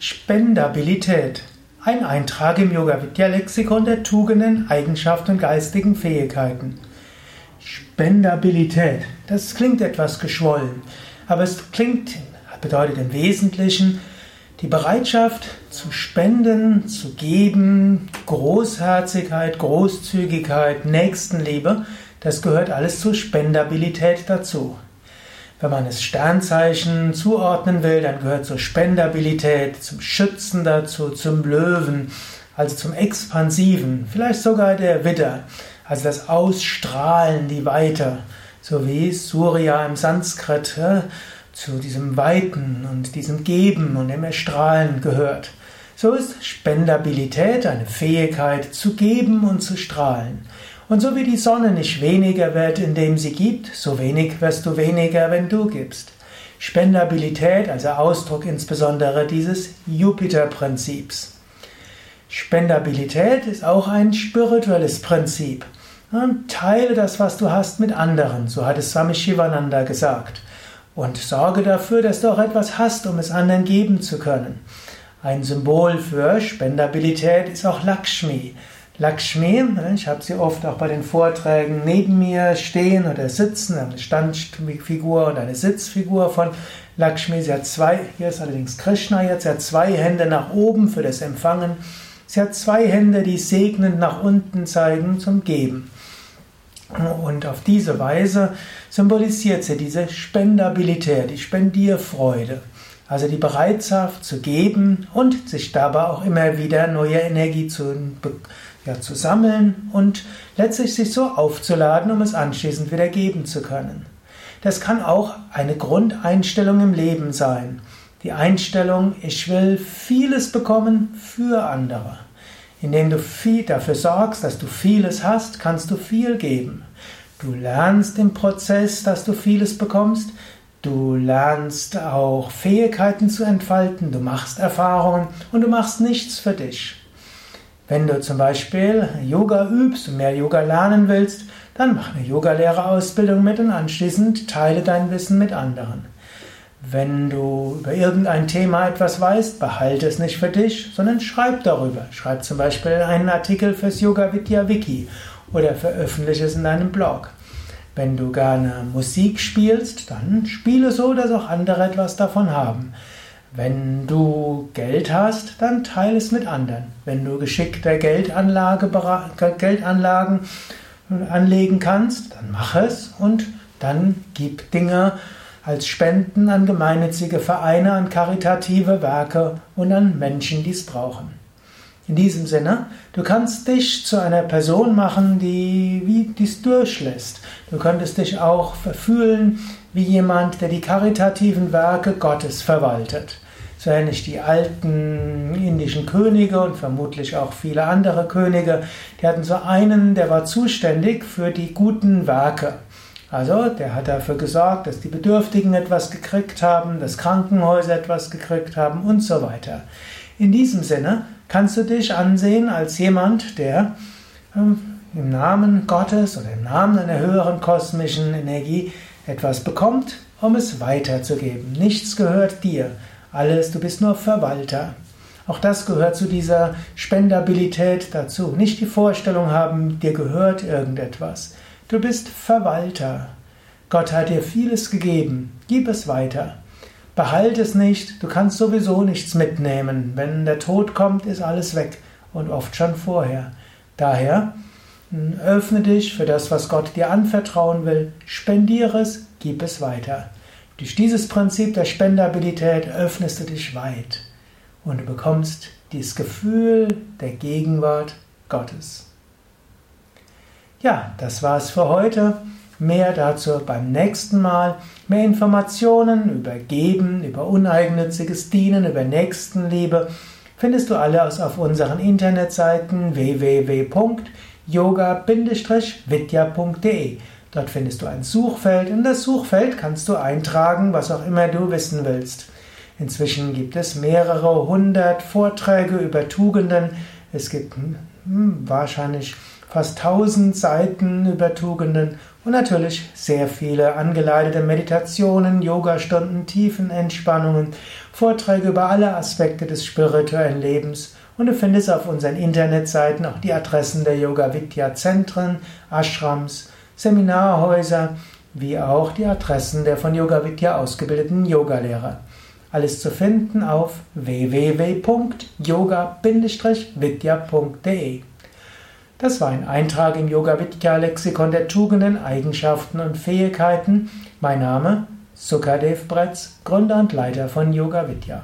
Spendabilität. Ein Eintrag im Yoga Vidya Lexikon der Tugenden, Eigenschaften und geistigen Fähigkeiten. Spendabilität. Das klingt etwas geschwollen, aber es klingt, bedeutet im Wesentlichen die Bereitschaft zu spenden, zu geben, Großherzigkeit, Großzügigkeit, Nächstenliebe, das gehört alles zur Spendabilität dazu. Wenn man es Sternzeichen zuordnen will, dann gehört zur Spendabilität, zum Schützen dazu, zum Löwen, also zum Expansiven, vielleicht sogar der Widder, also das Ausstrahlen, die Weite, so wie Surya im Sanskrit ja, zu diesem Weiten und diesem Geben und dem Erstrahlen gehört. So ist Spendabilität eine Fähigkeit zu geben und zu strahlen. Und so wie die Sonne nicht weniger wird, indem sie gibt, so wenig wirst du weniger, wenn du gibst. Spendabilität, also Ausdruck insbesondere dieses Jupiter-Prinzips. Spendabilität ist auch ein spirituelles Prinzip. Teile das, was du hast, mit anderen, so hat es Swami Shivananda gesagt. Und sorge dafür, dass du auch etwas hast, um es anderen geben zu können. Ein Symbol für Spendabilität ist auch Lakshmi. Lakshmi, ne, ich habe sie oft auch bei den Vorträgen neben mir stehen oder sitzen, eine Standfigur und eine Sitzfigur von Lakshmi. Sie hat zwei, hier ist allerdings Krishna jetzt, sie hat zwei Hände nach oben für das Empfangen. Sie hat zwei Hände, die segnend nach unten zeigen zum Geben. Und auf diese Weise symbolisiert sie diese Spendabilität, die Spendierfreude. Also die Bereitschaft zu geben und sich dabei auch immer wieder neue Energie zu ja, zu sammeln und letztlich sich so aufzuladen, um es anschließend wieder geben zu können. Das kann auch eine Grundeinstellung im Leben sein. Die Einstellung, ich will vieles bekommen für andere. Indem du viel dafür sorgst, dass du vieles hast, kannst du viel geben. Du lernst im Prozess, dass du vieles bekommst. Du lernst auch Fähigkeiten zu entfalten. Du machst Erfahrungen und du machst nichts für dich. Wenn du zum Beispiel Yoga übst und mehr Yoga lernen willst, dann mach eine Yogalehrerausbildung mit und anschließend teile dein Wissen mit anderen. Wenn du über irgendein Thema etwas weißt, behalte es nicht für dich, sondern schreib darüber. Schreib zum Beispiel einen Artikel fürs Yoga Vidya Wiki oder veröffentliche es in deinem Blog. Wenn du gerne Musik spielst, dann spiele so, dass auch andere etwas davon haben. Wenn du Geld hast, dann teile es mit anderen. Wenn du geschickte Geldanlage, Geldanlagen anlegen kannst, dann mach es und dann gib Dinge als Spenden an gemeinnützige Vereine, an karitative Werke und an Menschen, die es brauchen. In diesem Sinne, du kannst dich zu einer Person machen, die dies durchlässt. Du könntest dich auch verfühlen wie jemand, der die karitativen Werke Gottes verwaltet. So ähnlich die alten indischen Könige und vermutlich auch viele andere Könige, die hatten so einen, der war zuständig für die guten Werke. Also, der hat dafür gesorgt, dass die Bedürftigen etwas gekriegt haben, dass Krankenhäuser etwas gekriegt haben und so weiter. In diesem Sinne kannst du dich ansehen als jemand, der ähm, im Namen Gottes oder im Namen einer höheren kosmischen Energie etwas bekommt, um es weiterzugeben. Nichts gehört dir. Alles, du bist nur Verwalter. Auch das gehört zu dieser Spendabilität dazu. Nicht die Vorstellung haben, dir gehört irgendetwas. Du bist Verwalter. Gott hat dir vieles gegeben. Gib es weiter. Behalte es nicht. Du kannst sowieso nichts mitnehmen. Wenn der Tod kommt, ist alles weg. Und oft schon vorher. Daher öffne dich für das, was Gott dir anvertrauen will. Spendiere es, gib es weiter. Durch dieses Prinzip der Spendabilität öffnest du dich weit und du bekommst dieses Gefühl der Gegenwart Gottes. Ja, das war's für heute. Mehr dazu beim nächsten Mal. Mehr Informationen über Geben, über uneigennütziges Dienen, über Nächstenliebe findest du alles auf unseren Internetseiten www.yoga-vidya.de. Dort findest du ein Suchfeld. In das Suchfeld kannst du eintragen, was auch immer du wissen willst. Inzwischen gibt es mehrere hundert Vorträge über Tugenden. Es gibt hm, wahrscheinlich fast 1000 Seiten über Tugenden und natürlich sehr viele angeleitete Meditationen, Yogastunden, Tiefenentspannungen, Vorträge über alle Aspekte des spirituellen Lebens und du findest auf unseren Internetseiten auch die Adressen der Yoga Vidya Zentren, Ashrams, Seminarhäuser, wie auch die Adressen der von Yoga Vidya ausgebildeten Yogalehrer. Alles zu finden auf www.yoga-vidya.de. Das war ein Eintrag im Yoga Vidya Lexikon der Tugenden, Eigenschaften und Fähigkeiten. Mein Name Sukadev Bretz, Gründer und Leiter von Yoga Vidya.